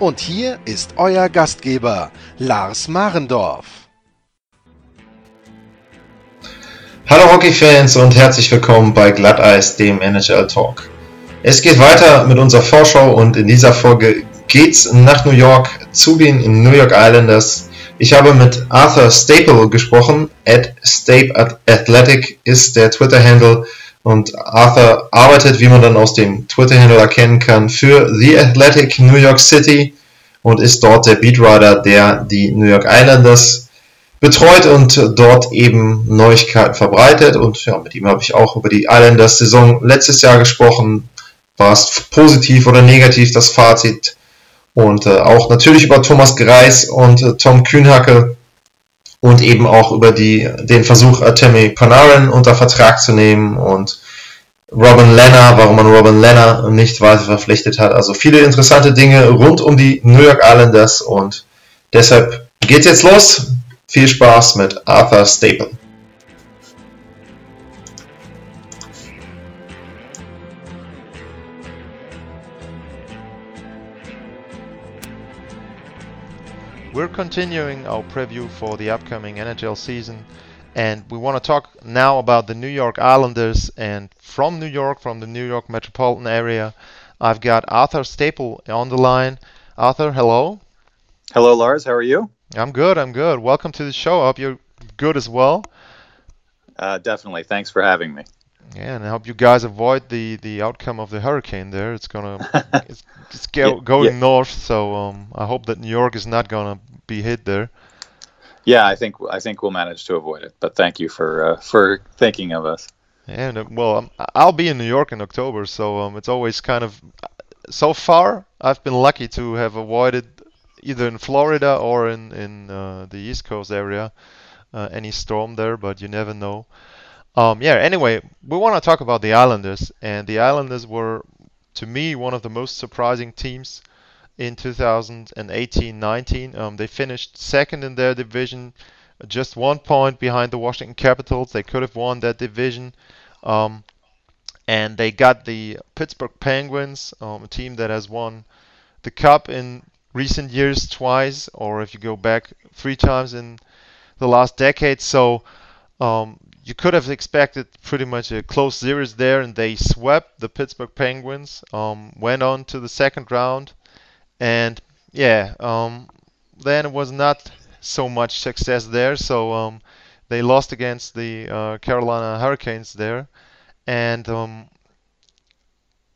Und hier ist euer Gastgeber, Lars Marendorf. Hallo Hockeyfans und herzlich willkommen bei Glatteis, dem NHL Talk. Es geht weiter mit unserer Vorschau und in dieser Folge geht's nach New York zu den New York Islanders. Ich habe mit Arthur Staple gesprochen. At Stape Athletic ist der Twitter-Handle und Arthur arbeitet, wie man dann aus dem Twitter-Handle erkennen kann, für The Athletic New York City und ist dort der Beatwriter, der die New York Islanders betreut und dort eben Neuigkeiten verbreitet. Und ja, mit ihm habe ich auch über die Islanders Saison letztes Jahr gesprochen. War es positiv oder negativ, das Fazit? Und äh, auch natürlich über Thomas Greis und äh, Tom Kühnhacke und eben auch über die, den Versuch, Artemi Panarin unter Vertrag zu nehmen und Robin Lenner, warum man Robin Lenner nicht weiter verpflichtet hat. Also viele interessante Dinge rund um die New York Islanders und deshalb geht's jetzt los. Viel Spaß mit Arthur Staple. We're continuing our preview for the upcoming NHL season, and we want to talk now about the New York Islanders. And from New York, from the New York metropolitan area, I've got Arthur Staple on the line. Arthur, hello. Hello, Lars. How are you? I'm good. I'm good. Welcome to the show. I hope you're good as well. Uh, definitely. Thanks for having me. Yeah, and I hope you guys avoid the, the outcome of the hurricane there. It's gonna it's, it's go, Yeah, going yeah. north, so um, I hope that New York is not gonna be hit there. Yeah, I think I think we'll manage to avoid it. But thank you for uh, for thinking of us. And uh, well, I'll be in New York in October, so um, it's always kind of. So far, I've been lucky to have avoided either in Florida or in in uh, the East Coast area uh, any storm there, but you never know. Um, yeah. Anyway, we want to talk about the Islanders, and the Islanders were, to me, one of the most surprising teams in 2018-19. Um, they finished second in their division, just one point behind the Washington Capitals. They could have won that division. Um, and they got the Pittsburgh Penguins, um, a team that has won the cup in recent years twice, or if you go back three times in the last decade. So um, you could have expected pretty much a close series there, and they swept the Pittsburgh Penguins, um, went on to the second round, and yeah, um, then it was not so much success there. So um, they lost against the uh, Carolina Hurricanes there, and um,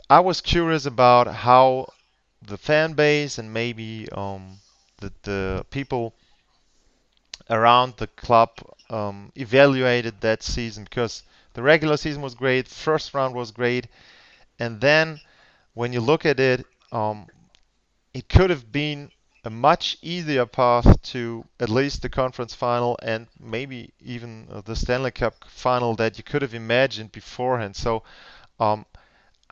I was curious about how the fan base and maybe um, the the people around the club um, evaluated that season because the regular season was great, first round was great, and then when you look at it, um, it could have been a much easier path to at least the conference final and maybe even uh, the Stanley Cup final that you could have imagined beforehand. So, um,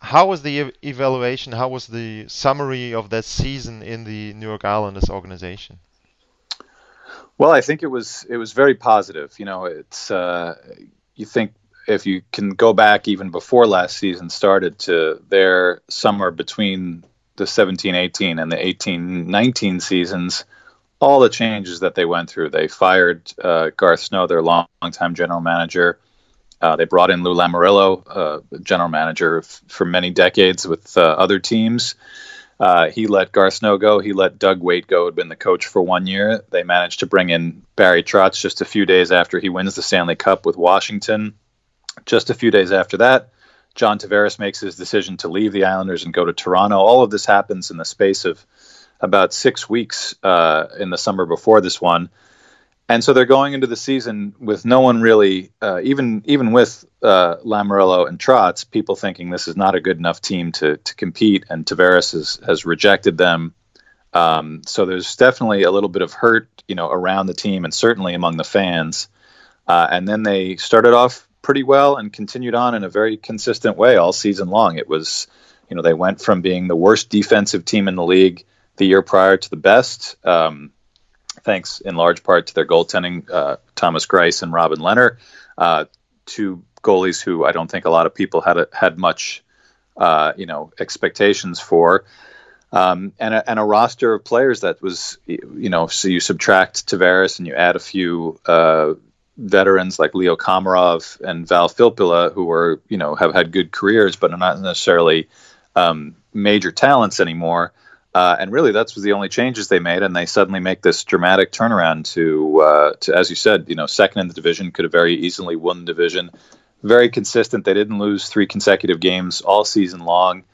how was the ev- evaluation? How was the summary of that season in the New York Islanders organization? Well, I think it was it was very positive. You know, it's uh, you think if you can go back even before last season started to their summer between the 17-18 and the 18-19 seasons, all the changes that they went through. They fired uh, Garth Snow, their long longtime general manager. Uh, they brought in Lou Lamoriello, uh, general manager f- for many decades with uh, other teams. Uh, he let Garth Snow go. He let Doug Weight go. Had been the coach for one year. They managed to bring in Barry Trotz just a few days after he wins the Stanley Cup with Washington. Just a few days after that, John Tavares makes his decision to leave the Islanders and go to Toronto. All of this happens in the space of about six weeks uh, in the summer before this one. And so they're going into the season with no one really, uh, even even with uh, Lamoriello and Trotz, people thinking this is not a good enough team to to compete. And Tavares has has rejected them. Um, so there's definitely a little bit of hurt, you know, around the team and certainly among the fans. Uh, and then they started off pretty well and continued on in a very consistent way all season long. It was, you know, they went from being the worst defensive team in the league the year prior to the best, um, thanks in large part to their goaltending, uh, Thomas Greiss and Robin Lehner, uh, two goalies who I don't think a lot of people had a, had much, uh, you know, expectations for um, and, a, and a roster of players that was, you know, so you subtract Tavares and you add a few uh, veterans like Leo Komarov and Val Filppula, who are, you know, have had good careers, but are not necessarily um, major talents anymore. Uh, and really, that's was the only changes they made, and they suddenly make this dramatic turnaround to, uh, to, as you said, you know, second in the division, could have very easily won the division. Very consistent. They didn't lose three consecutive games all season long.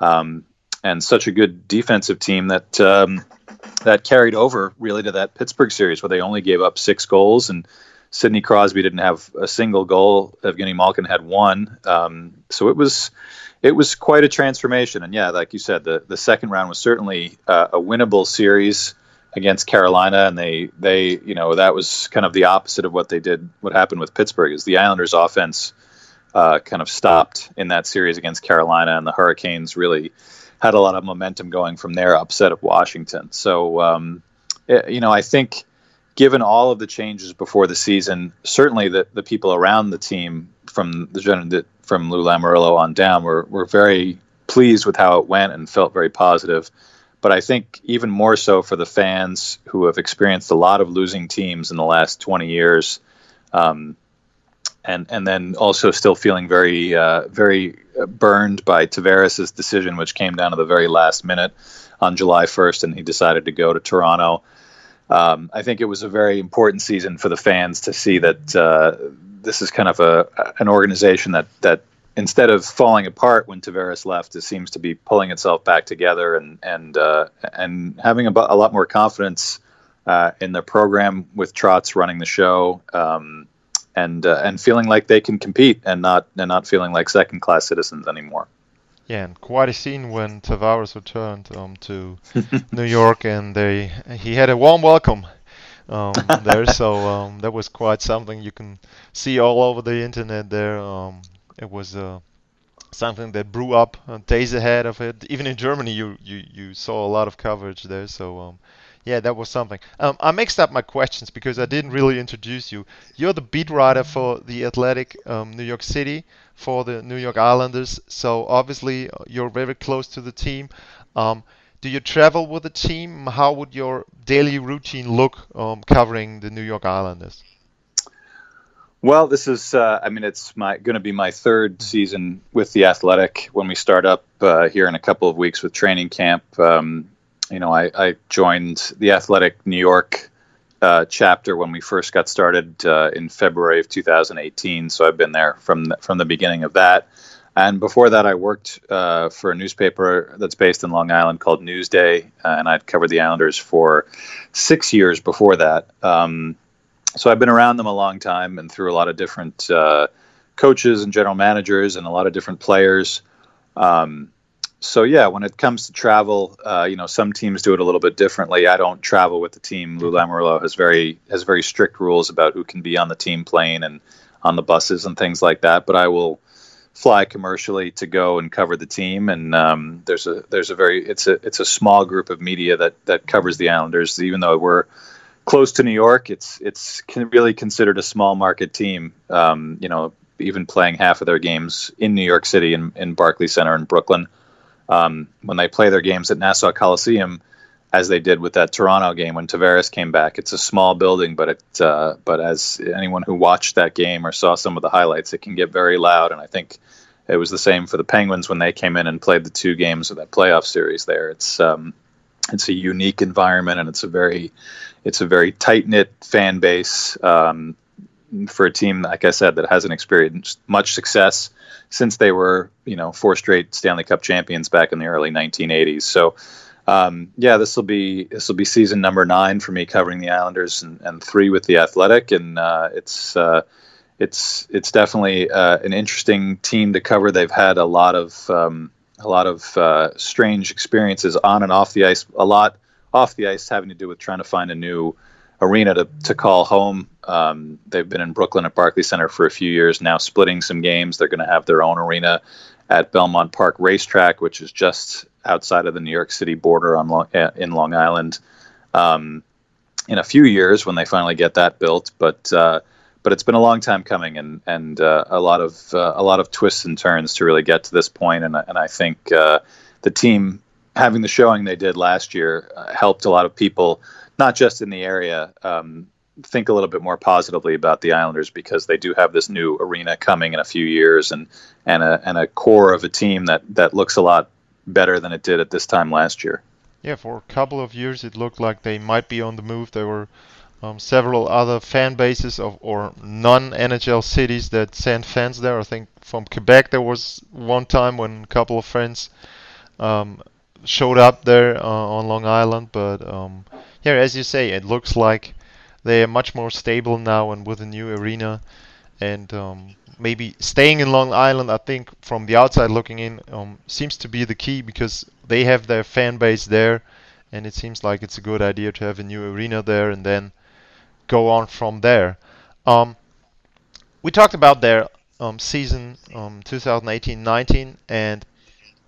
Um, and such a good defensive team that um, that carried over really to that Pittsburgh series where they only gave up six goals and Sidney Crosby didn't have a single goal. Evgeny Malkin had one. Um, so it was it was quite a transformation. And yeah, like you said, the the second round was certainly uh, a winnable series against Carolina, and they they you know that was kind of the opposite of what they did. What happened with Pittsburgh is the Islanders' offense uh, kind of stopped in that series against Carolina, and the Hurricanes really had a lot of momentum going from their upset of Washington. So, um, it, you know, I think given all of the changes before the season, certainly the, the people around the team from the from Lou Lamoriello on down were, were very pleased with how it went and felt very positive. But I think even more so for the fans who have experienced a lot of losing teams in the last 20 years, um, and and then also still feeling very uh, very burned by Tavares' decision, which came down to the very last minute on July 1st, and he decided to go to Toronto. Um, I think it was a very important season for the fans to see that uh, this is kind of a an organization that that instead of falling apart when Tavares left, it seems to be pulling itself back together and and uh, and having a, a, lot more confidence uh, in their program with Trotz running the show. Um, and uh, and feeling like they can compete and not and not feeling like second class citizens anymore. Yeah, and quite a scene when Tavares returned um, to New York, and they he had a warm welcome um, there. So um, that was quite something you can see all over the internet. There, um, it was uh, something that blew up uh, days ahead of it. Even in Germany, you you, you saw a lot of coverage there. So um, yeah, that was something. Um, I mixed up my questions because I didn't really introduce you. You're the beat writer for the Athletic um, New York City for the New York Islanders, so obviously uh, you're very close to the team. Um, do you travel with the team? How would your daily routine look um, covering the New York Islanders? Well, this is, uh, I mean, it's my going to be my third season with the Athletic when we start up uh, here in a couple of weeks with training camp. Um, you know, I, I joined the Athletic New York uh, chapter when we first got started uh, in February of 2018. So I've been there from the, from the beginning of that. And before that, I worked uh, for a newspaper that's based in Long Island called Newsday, uh, and I'd covered the Islanders for six years before that. Um, so I've been around them a long time and through a lot of different uh, coaches and general managers and a lot of different players. Um, so yeah, when it comes to travel, uh, you know, some teams do it a little bit differently. I don't travel with the team. Lou Lamoriello has very has very strict rules about who can be on the team plane and on the buses and things like that. But I will fly commercially to go and cover the team. And um, there's a there's a very it's a it's a small group of media that that covers the Islanders. Even though we're close to New York, it's it's really considered a small market team. Um, you know, even playing half of their games in New York City in, in Barclays Center in Brooklyn um, when they play their games at Nassau Coliseum, as they did with that Toronto game when Tavares came back. It's a small building, but it uh, but as anyone who watched that game or saw some of the highlights, it can get very loud. And I think it was the same for the Penguins when they came in and played the two games of that playoff series. There, it's um, it's a unique environment and it's a very it's a very tight knit fan base um, for a team, like I said, that hasn't experienced much success since they were, you know, four straight Stanley Cup champions back in the early 1980s. So, um, yeah, this will be this will be season number nine for me covering the Islanders and, and three with the Athletic, and uh, it's uh, it's it's definitely uh, an interesting team to cover. They've had a lot of um, a lot of uh, strange experiences on and off the ice, a lot off the ice having to do with trying to find a new arena to, to call home. Um, they've been in Brooklyn at Barclays Center for a few years now, splitting some games. They're going to have their own arena at Belmont Park Racetrack, which is just outside of the New York City border on Long, uh, in Long Island. Um, in a few years, when they finally get that built, but uh, but it's been a long time coming, and and uh, a lot of uh, a lot of twists and turns to really get to this point, and and I think uh, the team having the showing they did last year uh, helped a lot of people, not just in the area, um, think a little bit more positively about the Islanders because they do have this new arena coming in a few years and and a and a core of a team that that looks a lot better than it did at this time last year. Yeah, for a couple of years it looked like they might be on the move. There were um, several other fan bases of or non-NHL cities that sent fans there. I think from Quebec there was one time when a couple of friends um, showed up there uh, on Long Island, but um, yeah, as you say, it looks like they are much more stable now and with a new arena and um, maybe staying in Long Island. I think from the outside looking in um, seems to be the key because they have their fan base there, and it seems like it's a good idea to have a new arena there and then go on from there. Um, we talked about their um, season 2018-19, um, and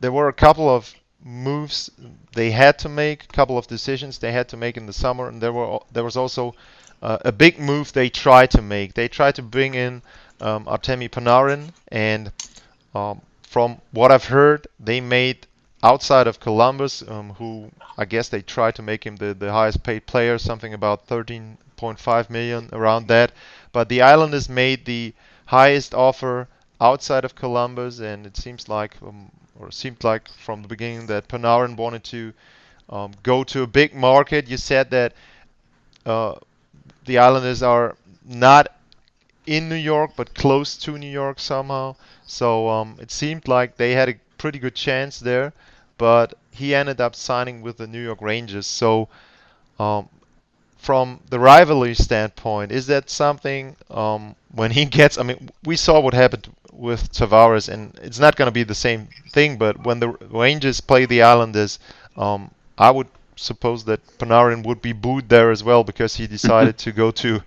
there were a couple of moves they had to make, a couple of decisions they had to make in the summer, and there were there was also uh, a big move they tried to make. They tried to bring in um, Artemi Panarin, and um, from what I've heard, they made outside of Columbus, um, who I guess they tried to make him the, the highest paid player, something about 13.5 million around that. But the Islanders made the highest offer outside of Columbus, and it seems like, um, or it seemed like from the beginning that Panarin wanted to um, go to a big market. You said that uh, the Islanders are not in New York, but close to New York somehow. So um, it seemed like they had a pretty good chance there, but he ended up signing with the New York Rangers. So um, from the rivalry standpoint, is that something um, when he gets? I mean, we saw what happened with Tavares, and it's not going to be the same thing. But when the Rangers play the Islanders, um, I would suppose that Panarin would be booed there as well because he decided to go to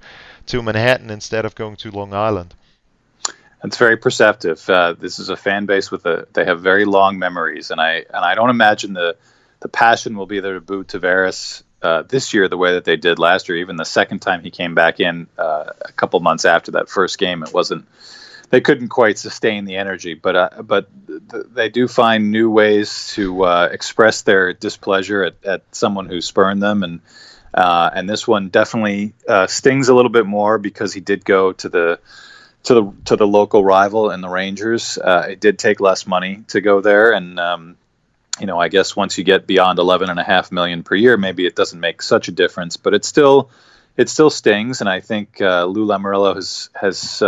to Manhattan instead of going to Long Island. It's very perceptive. Uh, this is a fan base with a they have very long memories, and I and I don't imagine the the passion will be there to boo Tavares uh, this year the way that they did last year. Even the second time he came back in uh, a couple months after that first game, it wasn't they couldn't quite sustain the energy. But uh, but th- they do find new ways to uh, express their displeasure at, at someone who spurned them, and uh, and this one definitely stings a little bit more because he did go to the to the to the local rival in the Rangers. It did take less money to go there, and um, you know I guess once you get beyond eleven and a half million per year, maybe it doesn't make such a difference. But it still it still stings, and I think uh, Lou Lamoriello has has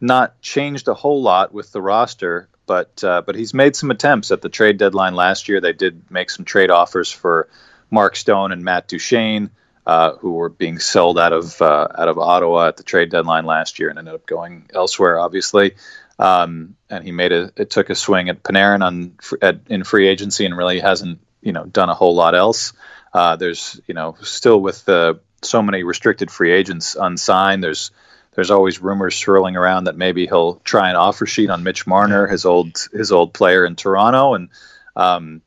not changed a whole lot with the roster, but uh, but he's made some attempts at the trade deadline last year. They did make some trade offers for Mark Stone and Matt Duchene, uh, who were being sold out of uh, out of Ottawa at the trade deadline last year and ended up going elsewhere, obviously. Um, and he made a it took a swing at Panarin on at, in free agency and really hasn't you know done a whole lot else. Uh, there's you know still with the so many restricted free agents unsigned. There's there's always rumors swirling around that maybe he'll try an offer sheet on Mitch Marner, his old his old player in Toronto, and um,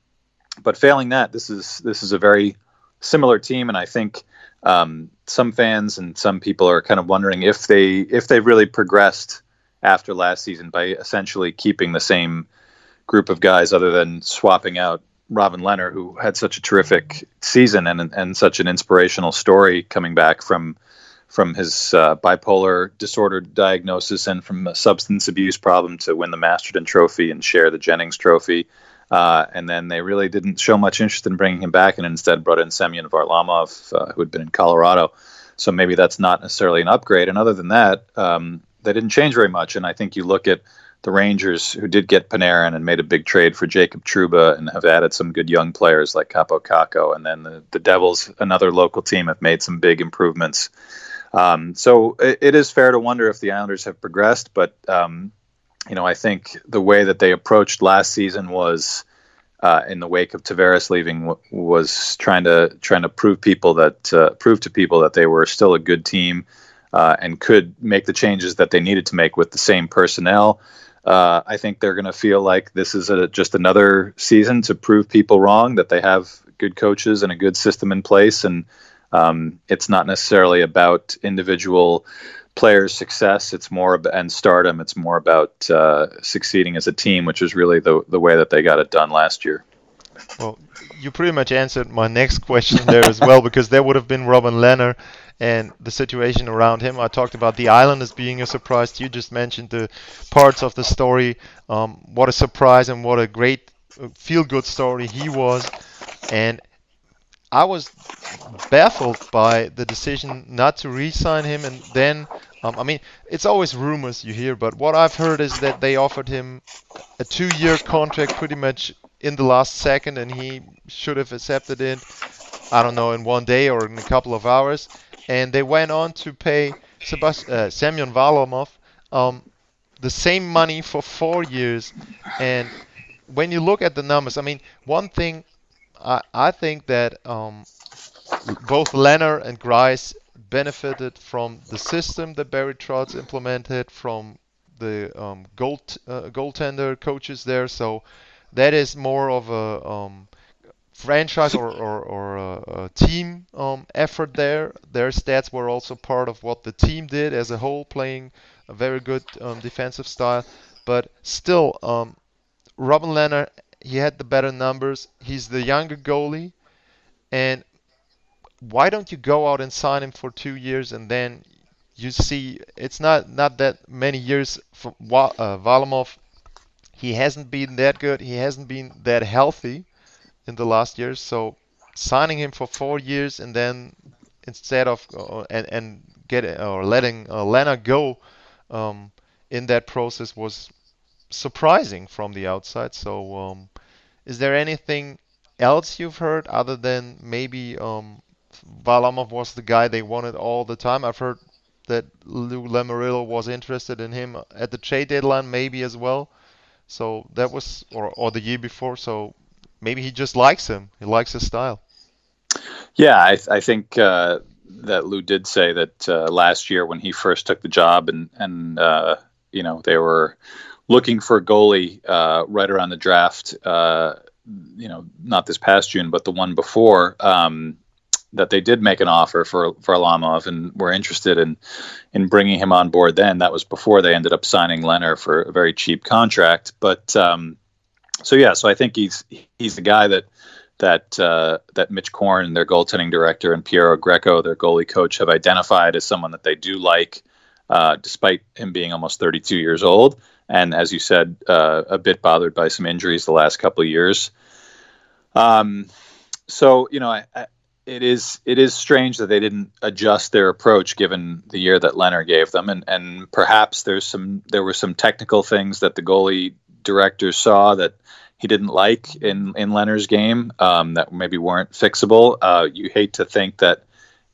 but failing that, this is this is a very similar team, and I think um, some fans and some people are kind of wondering if they if they've really progressed after last season by essentially keeping the same group of guys, other than swapping out Robin Lehner, who had such a terrific season and and such an inspirational story coming back from from his uh, bipolar disorder diagnosis and from a substance abuse problem to win the Masterton Trophy and share the Jennings Trophy. Uh, and then they really didn't show much interest in bringing him back and instead brought in Semyon Varlamov, uh, who had been in Colorado. So maybe that's not necessarily an upgrade. And other than that, um, they didn't change very much. And I think you look at the Rangers, who did get Panarin and made a big trade for Jacob Trouba and have added some good young players like Kaapo Kakko. And then the, the Devils, another local team, have made some big improvements um, so it, it is fair to wonder if the Islanders have progressed, but um, you know, I think the way that they approached last season was uh, in the wake of Tavares leaving w- was trying to trying to prove people that uh, prove to people that they were still a good team uh, and could make the changes that they needed to make with the same personnel. Uh, I think they're going to feel like this is a, just another season to prove people wrong that they have good coaches and a good system in place, and um, it's not necessarily about individual players' success. It's more about, and stardom. It's more about uh, succeeding as a team, which is really the the way that they got it done last year. Well, you pretty much answered my next question there as well, because there would have been Robin Lehner and the situation around him. I talked about the island as being a surprise. You just mentioned the parts of the story. Um, what a surprise and what a great uh, feel-good story he was. And I was baffled by the decision not to re-sign him, and then um, I mean it's always rumors you hear, but what I've heard is that they offered him a two-year contract pretty much in the last second, and he should have accepted it. I don't know in one day or in a couple of hours, and they went on to pay Sebast- uh, Semyon Varlamov um, the same money for four years, and when you look at the numbers, I mean one thing I, I think that um, both Lehner and Greiss benefited from the system that Barry Trotz implemented, from the um, uh, goaltender coaches there. So that is more of a um, franchise or, or, or a, a team um, effort there. Their stats were also part of what the team did as a whole, playing a very good um, defensive style. But still, um, Robin Lehner he had the better numbers. He's the younger goalie, and why don't you go out and sign him for two years and then you see it's not not that many years for uh. He hasn't been that good. He hasn't been that healthy in the last years. So signing him for four years and then instead of uh, and and get or letting uh, Lehner go um, in that process was surprising from the outside. So, um, is there anything else you've heard other than maybe um, Varlamov was the guy they wanted all the time? I've heard that Lou Lamoriello was interested in him at the trade deadline, maybe as well. So that was, or or the year before. So maybe he just likes him. He likes his style. Yeah, I, I think uh, that Lou did say that uh, last year when he first took the job, and and uh, you know they were looking for a goalie uh, right around the draft. Uh, you know, not this past June, but the one before. Um, that they did make an offer for Varlamov and were interested in in bringing him on board. Then that was before they ended up signing Lehner for a very cheap contract. But um, so yeah, so I think he's he's the guy that that uh, that Mitch Korn, their goaltending director, and Piero Greco, their goalie coach, have identified as someone that they do like, uh, despite him being almost 32 years old and as you said, uh, a bit bothered by some injuries the last couple of years. Um, so you know, I, I, it is it is strange that they didn't adjust their approach given the year that Lehner gave them, and and perhaps there's some there were some technical things that the goalie director saw that he didn't like in in Lehner's game um, that maybe weren't fixable. Uh, you hate to think that.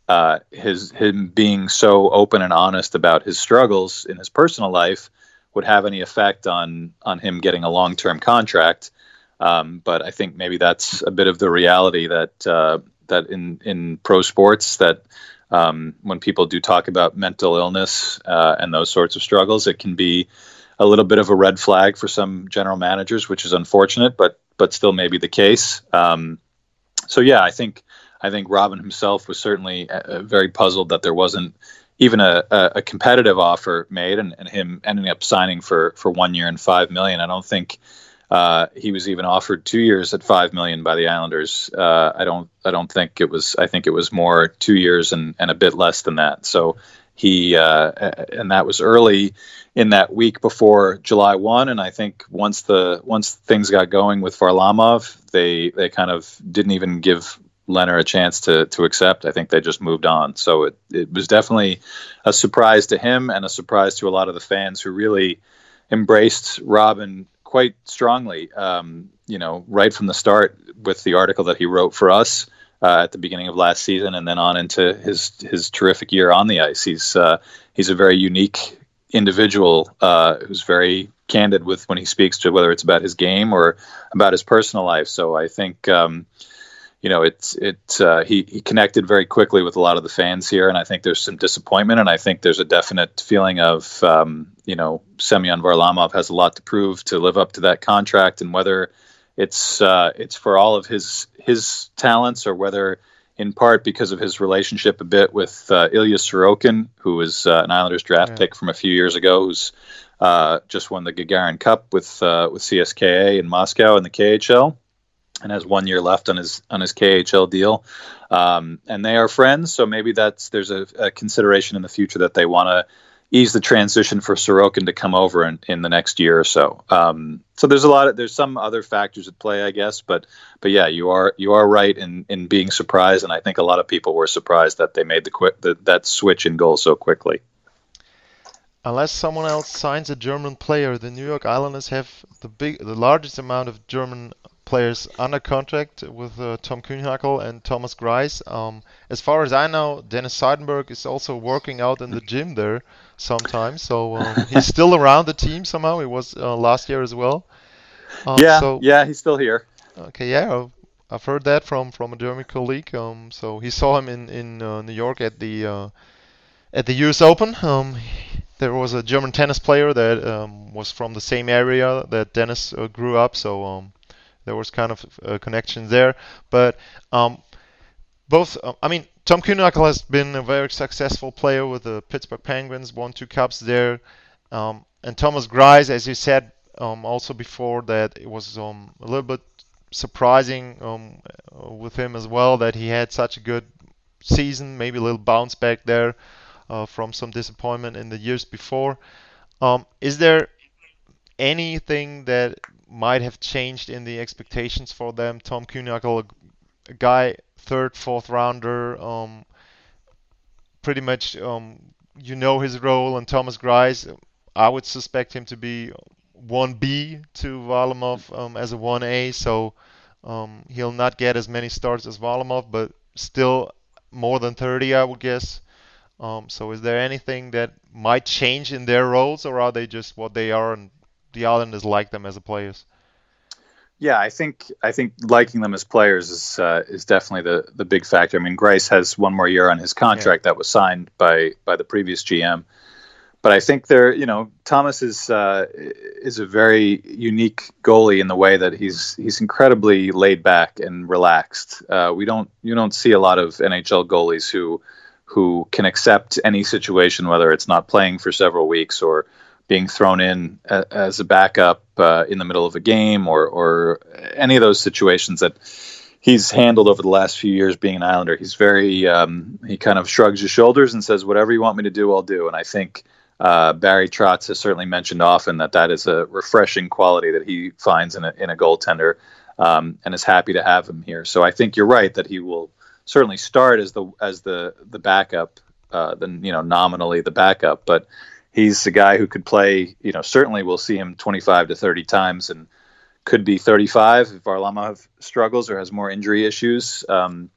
Uh, his him being so open and honest about his struggles in his personal life would have any effect on on him getting a long term contract. Um, but I think maybe that's a bit of the reality that uh, that in in pro sports that um, when people do talk about mental illness uh, and those sorts of struggles, it can be a little bit of a red flag for some general managers, which is unfortunate, but but still maybe the case. Um, so yeah, I think I think Robin himself was certainly uh, very puzzled that there wasn't even a, a, competitive offer made and, and him ending up signing for, for one year and five million. I don't think uh, he was even offered two years at five million by the Islanders. Uh, I don't I don't think it was. I think it was more two years and, and a bit less than that. So he uh, and that was early in that week before July one. And I think once the once things got going with Varlamov, they they kind of didn't even give Lehner a chance to to accept. I think they just moved on. So it it was definitely a surprise to him and a surprise to a lot of the fans who really embraced Robin quite strongly. Um, you know, right from the start with the article that he wrote for us. Uh, at the beginning of last season, and then on into his his terrific year on the ice. He's uh, he's a very unique individual uh, who's very candid with when he speaks to whether it's about his game or about his personal life. So I think. Um, you know, it's it. Uh, he he connected very quickly with a lot of the fans here, and I think there's some disappointment, and I think there's a definite feeling of, um, you know, Semyon Varlamov has a lot to prove to live up to that contract, and whether it's uh, it's for all of his his talents or whether in part because of his relationship a bit with uh, Ilya Sorokin, who was uh, an Islanders draft yeah. pick from a few years ago, who's uh, just won the Gagarin Cup with uh, with CSKA in Moscow in the KHL, and has one year left on his on his KHL deal. Um, and they are friends, so maybe that's there's a, a consideration in the future that they want to ease the transition for Sorokin to come over in, in the next year or so. Um, so there's a lot of there's some other factors at play, I guess, but but yeah, you are you are right in in being surprised, and I think a lot of people were surprised that they made the quick the, that switch in goal so quickly. Unless someone else signs a German player, the New York Islanders have the big the largest amount of German players under contract with uh, Tom Kühnhackl and Thomas Greiss. Um, as far as I know, Dennis Seidenberg is also working out in the gym there sometimes, so um, he's still around the team somehow. He was uh, last year as well. Um, yeah, so, yeah, he's still here. Okay, yeah, I've heard that from from a German colleague. Um, so he saw him in in uh, New York at the uh, at the U.S. Open. Um, there was a German tennis player that um, was from the same area that Dennis uh, grew up, so um, there was kind of a connection there. But um, both, uh, I mean, Tom Kühnhackl has been a very successful player with the Pittsburgh Penguins, won two cups there. Um, and Thomas Greiss, as you said um, also before, that it was um, a little bit surprising um, with him as well that he had such a good season, maybe a little bounce back there uh, from some disappointment in the years before. Um, is there anything that might have changed in the expectations for them. Tom Kühnhackl, a, guy third, fourth rounder, um, pretty much um, you know his role, and Thomas Greiss, I would suspect him to be 1B to Varlamov um, as a 1A, so um, he'll not get as many starts as Varlamov, but still more than 30, I would guess. Um, so is there anything that might change in their roles, or are they just what they are and the Islanders like them as a players? Yeah, I think I think liking them as players is uh, is definitely the the big factor. I mean, Greiss has one more year on his contract yeah. that was signed by by the previous GM, but I think they're you know Thomas is uh, is a very unique goalie in the way that he's he's incredibly laid back and relaxed. Uh, we don't you don't see a lot of NHL goalies who who can accept any situation, whether it's not playing for several weeks or being thrown in a, as a backup uh, in the middle of a game or or any of those situations that he's handled over the last few years being an Islander. He's very um, he kind of shrugs his shoulders and says, "Whatever you want me to do, I'll do." And I think uh, Barry Trotz has certainly mentioned often that that is a refreshing quality that he finds in a in a goaltender, um, and is happy to have him here. So I think you're right that he will certainly start as the as the the backup, uh, then you know nominally the backup, but he's the guy who could play. You know, certainly we'll see him 25 to 30 times, and could be 35 if Varlamov struggles or has more injury issues. Um,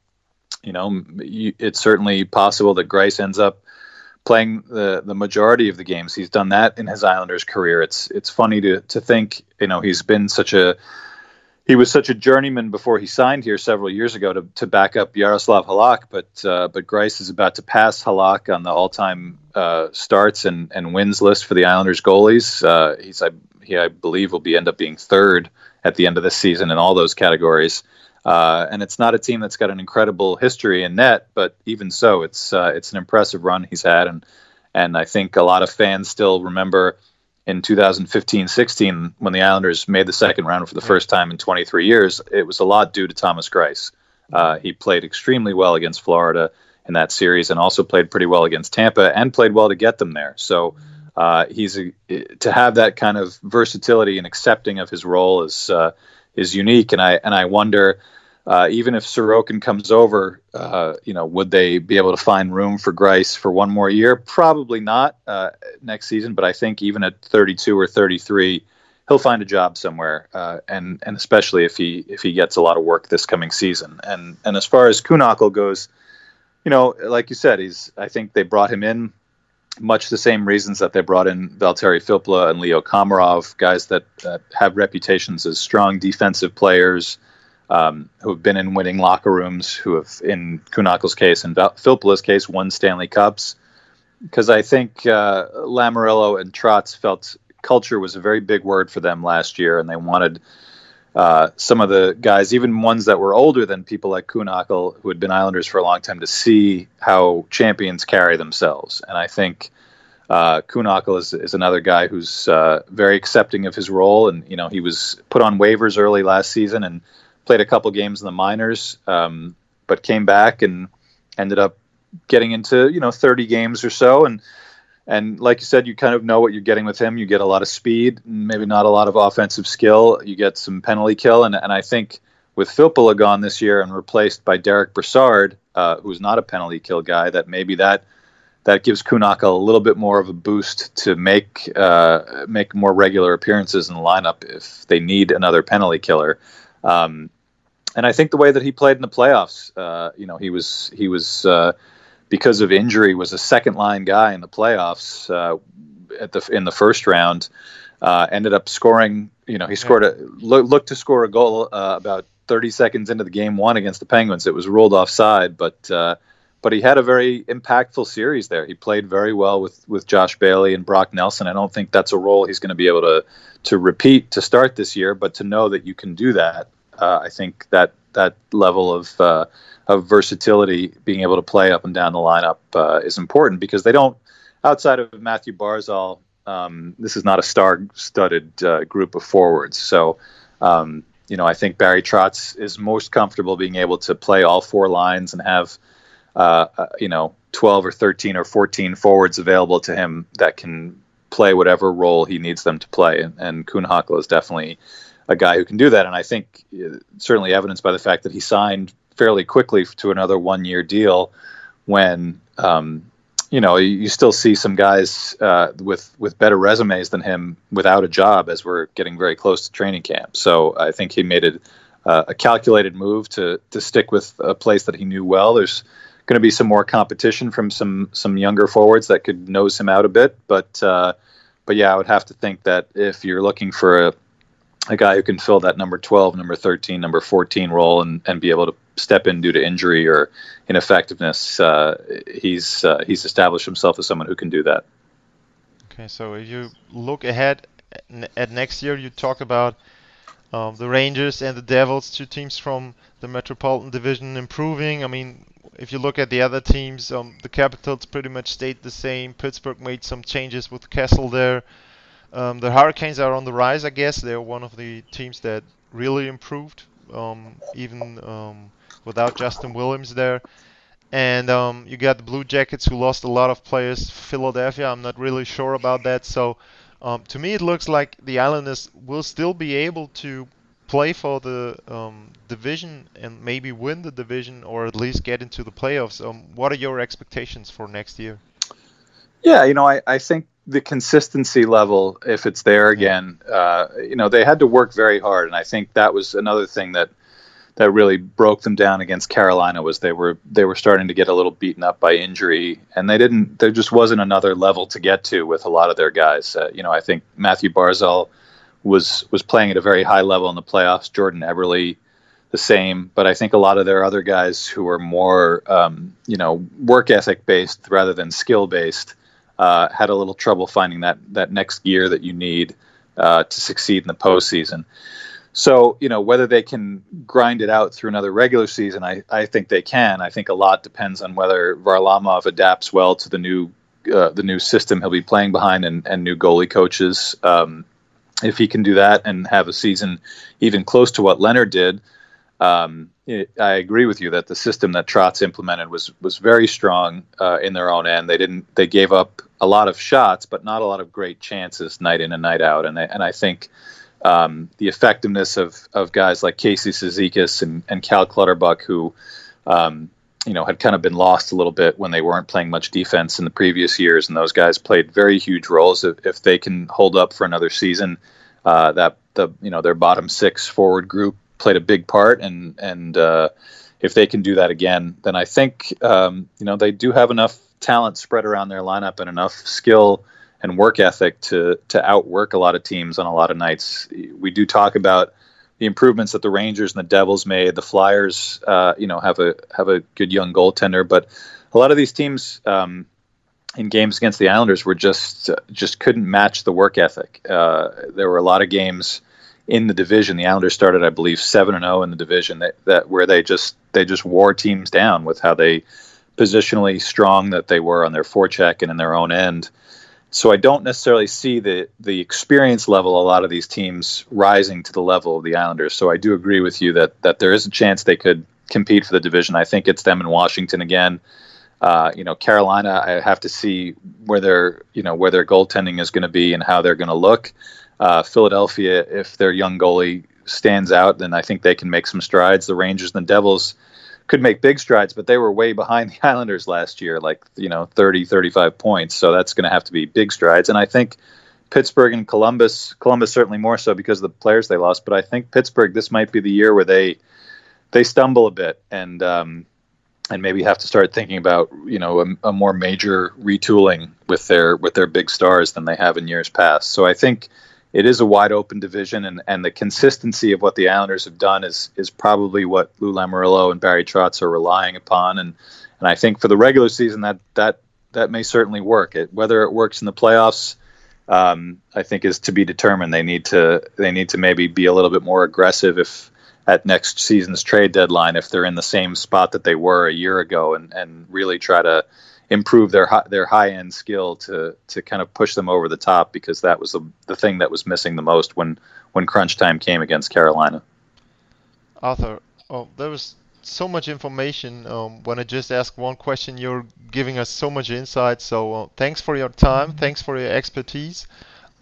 you know, it's certainly possible that Greiss ends up playing the the majority of the games. He's done that in his Islanders career. It's it's funny to to think, you know, he's been such a he was such a journeyman before he signed here several years ago to, to back up Yaroslav Halak, but uh, but Greiss is about to pass Halak on the all-time uh, starts and, and wins list for the Islanders goalies. Uh, he's I, he I believe will be end up being third at the end of the season in all those categories. Uh, and it's not a team that's got an incredible history in net, but even so, it's uh, it's an impressive run he's had, and and I think a lot of fans still remember in 2015-16 when the Islanders made the second round for the first time in 23 years, it was a lot due to Thomas Greiss. Uh, he played extremely well against Florida in that series, and also played pretty well against Tampa, and played well to get them there. So uh, he's a, to have that kind of versatility and accepting of his role is uh, is unique, and I and I wonder uh, even if Sorokin comes over, uh, you know, would they be able to find room for Greiss for one more year? Probably not uh, next season, but I think even at 32 or 33, he'll find a job somewhere, uh, and and especially if he if he gets a lot of work this coming season. And and as far as Kühnhackl goes, you know, like you said, he's I think they brought him in much the same reasons that they brought in Valtteri Filppula and Leo Komarov, guys that have reputations as strong defensive players, um, who have been in winning locker rooms, who have, in Kühne's case and Filppula's case, won Stanley Cups. Because I think uh, Lamoriello and Trotz felt culture was a very big word for them last year, and they wanted uh, some of the guys, even ones that were older than people like Kühnhackl, who had been Islanders for a long time, to see how champions carry themselves. And I think uh, Kühnhackl is, is another guy who's uh, very accepting of his role. And, you know, he was put on waivers early last season and played a couple games in the minors, um, but came back and ended up getting into, you know, 30 games or so. And, and like you said, you kind of know what you're getting with him. You get a lot of speed, maybe not a lot of offensive skill. You get some penalty kill, and and I think with Filppula gone this year and replaced by Derek Brassard, uh, who's not a penalty kill guy, that maybe that that gives Kühnhackl a little bit more of a boost to make uh, make more regular appearances in the lineup if they need another penalty killer. Um, and I think the way that he played in the playoffs, uh, you know, he was he was uh, because of injury, was a second line guy in the playoffs uh, at the in the first round. Uh, ended up scoring. You know, he scored a look, looked to score a goal uh, about 30 seconds into the game one against the Penguins. It was ruled offside, but uh, but he had a very impactful series there. He played very well with with Josh Bailey and Brock Nelson. I don't think that's a role he's going to be able to to repeat to start this year, but to know that you can do that, I think that that level of uh, of versatility, being able to play up and down the lineup uh, is important because they don't, outside of Matthew Barzal, um, this is not a star-studded uh, group of forwards. So, um, you know, I think Barry Trotz is most comfortable being able to play all four lines and have, uh, uh you know, 12 or 13 or 14 forwards available to him that can play whatever role he needs them to play. And, and Kühnhackl is definitely a guy who can do that. And I think uh, certainly evidenced by the fact that he signed fairly quickly to another one year deal when um, you know you still see some guys uh, with with better resumes than him without a job as we're getting very close to training camp. So I think he made it uh, a calculated move to to stick with a place that he knew well. There's going to be some more competition from some some younger forwards that could nose him out a bit, but uh, but yeah, I would have to think that if you're looking for a a guy who can fill that number 12, number 13, number 14 role and, and be able to step in due to injury or ineffectiveness. Uh, he's uh, he's established himself as someone who can do that. Okay, so if you look ahead at next year, you talked about um, the Rangers and the Devils, two teams from the Metropolitan Division, improving. I mean, if you look at the other teams, um, the Capitals pretty much stayed the same. Pittsburgh made some changes with Kessel there. Um, the Hurricanes are on the rise, I guess. They're one of the teams that really improved, um, even um, without Justin Williams there. And um, you got the Blue Jackets who lost a lot of players. Philadelphia, I'm not really sure about that. So um, to me, it looks like the Islanders will still be able to play for the um, division and maybe win the division or at least get into the playoffs. what are your expectations for next year? Yeah, you know, I, I think the consistency level, if it's there again, uh, you know, they had to work very hard, and I think that was another thing that that really broke them down against Carolina was they were they were starting to get a little beaten up by injury, and they didn't. There just wasn't another level to get to with a lot of their guys. Uh, you know, I think Matthew Barzal was was playing at a very high level in the playoffs. Jordan Eberle, the same, but I think a lot of their other guys who are more um, you know work ethic based rather than skill based uh, had a little trouble finding that that next gear that you need uh, to succeed in the postseason. So you know whether they can grind it out through another regular season, I, I think they can. I think a lot depends on whether Varlamov adapts well to the new uh, the new system he'll be playing behind and, and new goalie coaches. Um, if he can do that and have a season even close to what Lehner did, um, I agree with you that the system that Trotz implemented was was very strong uh, in their own end. They didn't they gave up a lot of shots, but not a lot of great chances night in and night out. And I, and I think um, the effectiveness of, of guys like Casey Cizikas and, and Cal Clutterbuck, who um, you know had kind of been lost a little bit when they weren't playing much defense in the previous years, and those guys played very huge roles. If, if they can hold up for another season, uh, that the you know their bottom six forward group played a big part, and and uh, if they can do that again, then I think um, you know they do have enough talent spread around their lineup and enough skill and work ethic to to outwork a lot of teams on a lot of nights. We do talk about the improvements that the Rangers and the Devils made. The Flyers, uh, you know, have a have a good young goaltender, but a lot of these teams um, in games against the Islanders were just uh, just couldn't match the work ethic. Uh, there were a lot of games in the division. The Islanders started, I believe, seven and zero oh in the division. That, that where they just they just wore teams down with how they positionally strong that they were on their forecheck and in their own end. So I don't necessarily see the the experience level a lot of these teams rising to the level of the Islanders. So I do agree with you that that there is a chance they could compete for the division. I think it's them in Washington again. Uh, you know, Carolina, I have to see where their you know where their goaltending is going to be and how they're going to look. Uh, Philadelphia, if their young goalie stands out, then I think they can make some strides. The Rangers and the Devils could make big strides, but they were way behind the Islanders last year, like, you know, 30, 35 points. So that's going to have to be big strides. And I think Pittsburgh and Columbus, Columbus certainly more so because of the players they lost, but I think Pittsburgh, this might be the year where they, they stumble a bit and, um, and maybe have to start thinking about you know a, a, more major retooling with their with their big stars than they have in years past. So I think it is a wide open division, and, and the consistency of what the Islanders have done is is probably what Lou Lamoriello and Barry Trotz are relying upon, and and I think for the regular season that that that may certainly work. It, whether it works in the playoffs, um, I think is to be determined. They need to they need to maybe be a little bit more aggressive if at next season's trade deadline if they're in the same spot that they were a year ago, and and really try to improve their their high end skill to to kind of push them over the top because that was the the thing that was missing the most when when crunch time came against Carolina. Arthur, oh, there was so much information. Um, when I just asked one question, you're giving us so much insight. So uh, thanks for your time. Thanks for your expertise.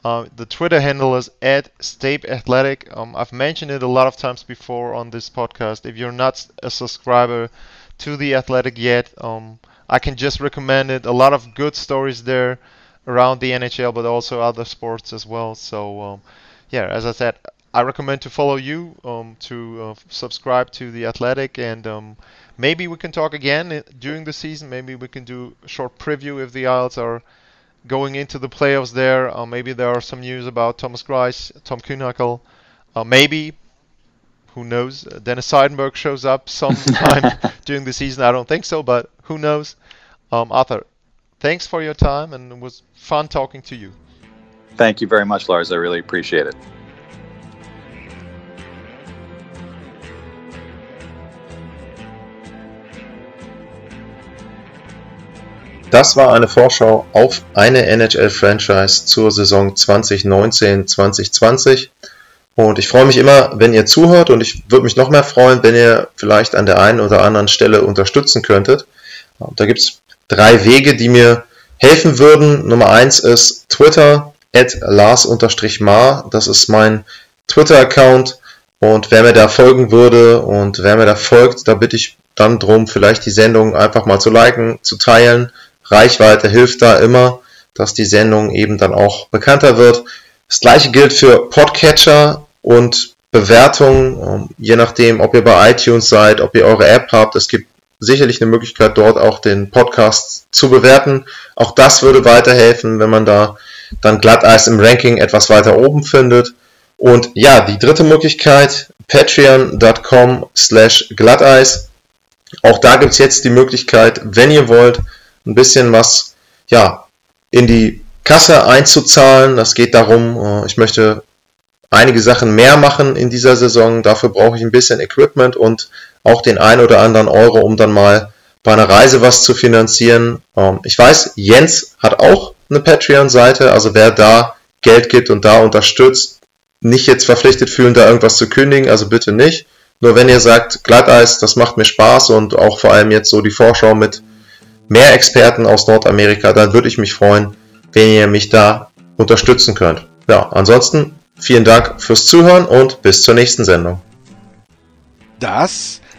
Uh, the Twitter handle is at Stape Athletic. Um, I've mentioned it a lot of times before on this podcast. If you're not a subscriber to the Athletic yet, um, I can just recommend it. A lot of good stories there around the NHL, but also other sports as well. So, um, yeah, as I said, I recommend to follow you, um, to uh, subscribe to the Athletic, and um, maybe we can talk again uh, during the season. Maybe we can do a short preview if the Isles are going into the playoffs there. Uh, maybe there are some news about Thomas Greiss, Tom Kühnhackl. Uh, maybe who knows? Dennis Seidenberg shows up sometime during the season. I don't think so, but who knows? Um, Arthur, thanks for your time, and it was fun talking to you. Thank you very much, Lars. I really appreciate it. Das war eine Vorschau auf eine NHL-Franchise zur Saison 2019-2020. Und ich freue mich immer, wenn ihr zuhört und ich würde mich noch mehr freuen, wenn ihr vielleicht an der einen oder anderen Stelle unterstützen könntet. Da gibt es drei Wege, die mir helfen würden. Nummer eins ist Twitter, at Lars-Mar. Das ist mein Twitter-Account. Und wer mir da folgen würde und wer mir da folgt, da bitte ich dann drum, vielleicht die Sendung einfach mal zu liken, zu teilen. Reichweite hilft da immer, dass die Sendung eben dann auch bekannter wird. Das gleiche gilt für Podcatcher und Bewertungen, ähm, je nachdem, ob ihr bei iTunes seid, ob ihr eure App habt. Es gibt sicherlich eine Möglichkeit, dort auch den Podcast zu bewerten. Auch das würde weiterhelfen, wenn man da dann Glatteis im Ranking etwas weiter oben findet. Und ja, die dritte Möglichkeit, patreon.com slash Glatteis. Auch da gibt's jetzt die Möglichkeit, wenn ihr wollt, ein bisschen was ja, in die Kasse einzuzahlen. Das geht darum, äh, ich möchte einige Sachen mehr machen in dieser Saison. Dafür brauche ich ein bisschen Equipment und auch den ein oder anderen Euro, um dann mal bei einer Reise was zu finanzieren. Ähm, ich weiß, Jens hat auch eine Patreon-Seite, also wer da Geld gibt und da unterstützt, nicht jetzt verpflichtet fühlen, da irgendwas zu kündigen, also bitte nicht. Nur wenn ihr sagt, Glatteis, das macht mir Spaß und auch vor allem jetzt so die Vorschau mit mehr Experten aus Nordamerika, dann würde ich mich freuen, wenn ihr mich da unterstützen könnt. Ja, ansonsten Vielen Dank fürs Zuhören und bis zur nächsten Sendung. Das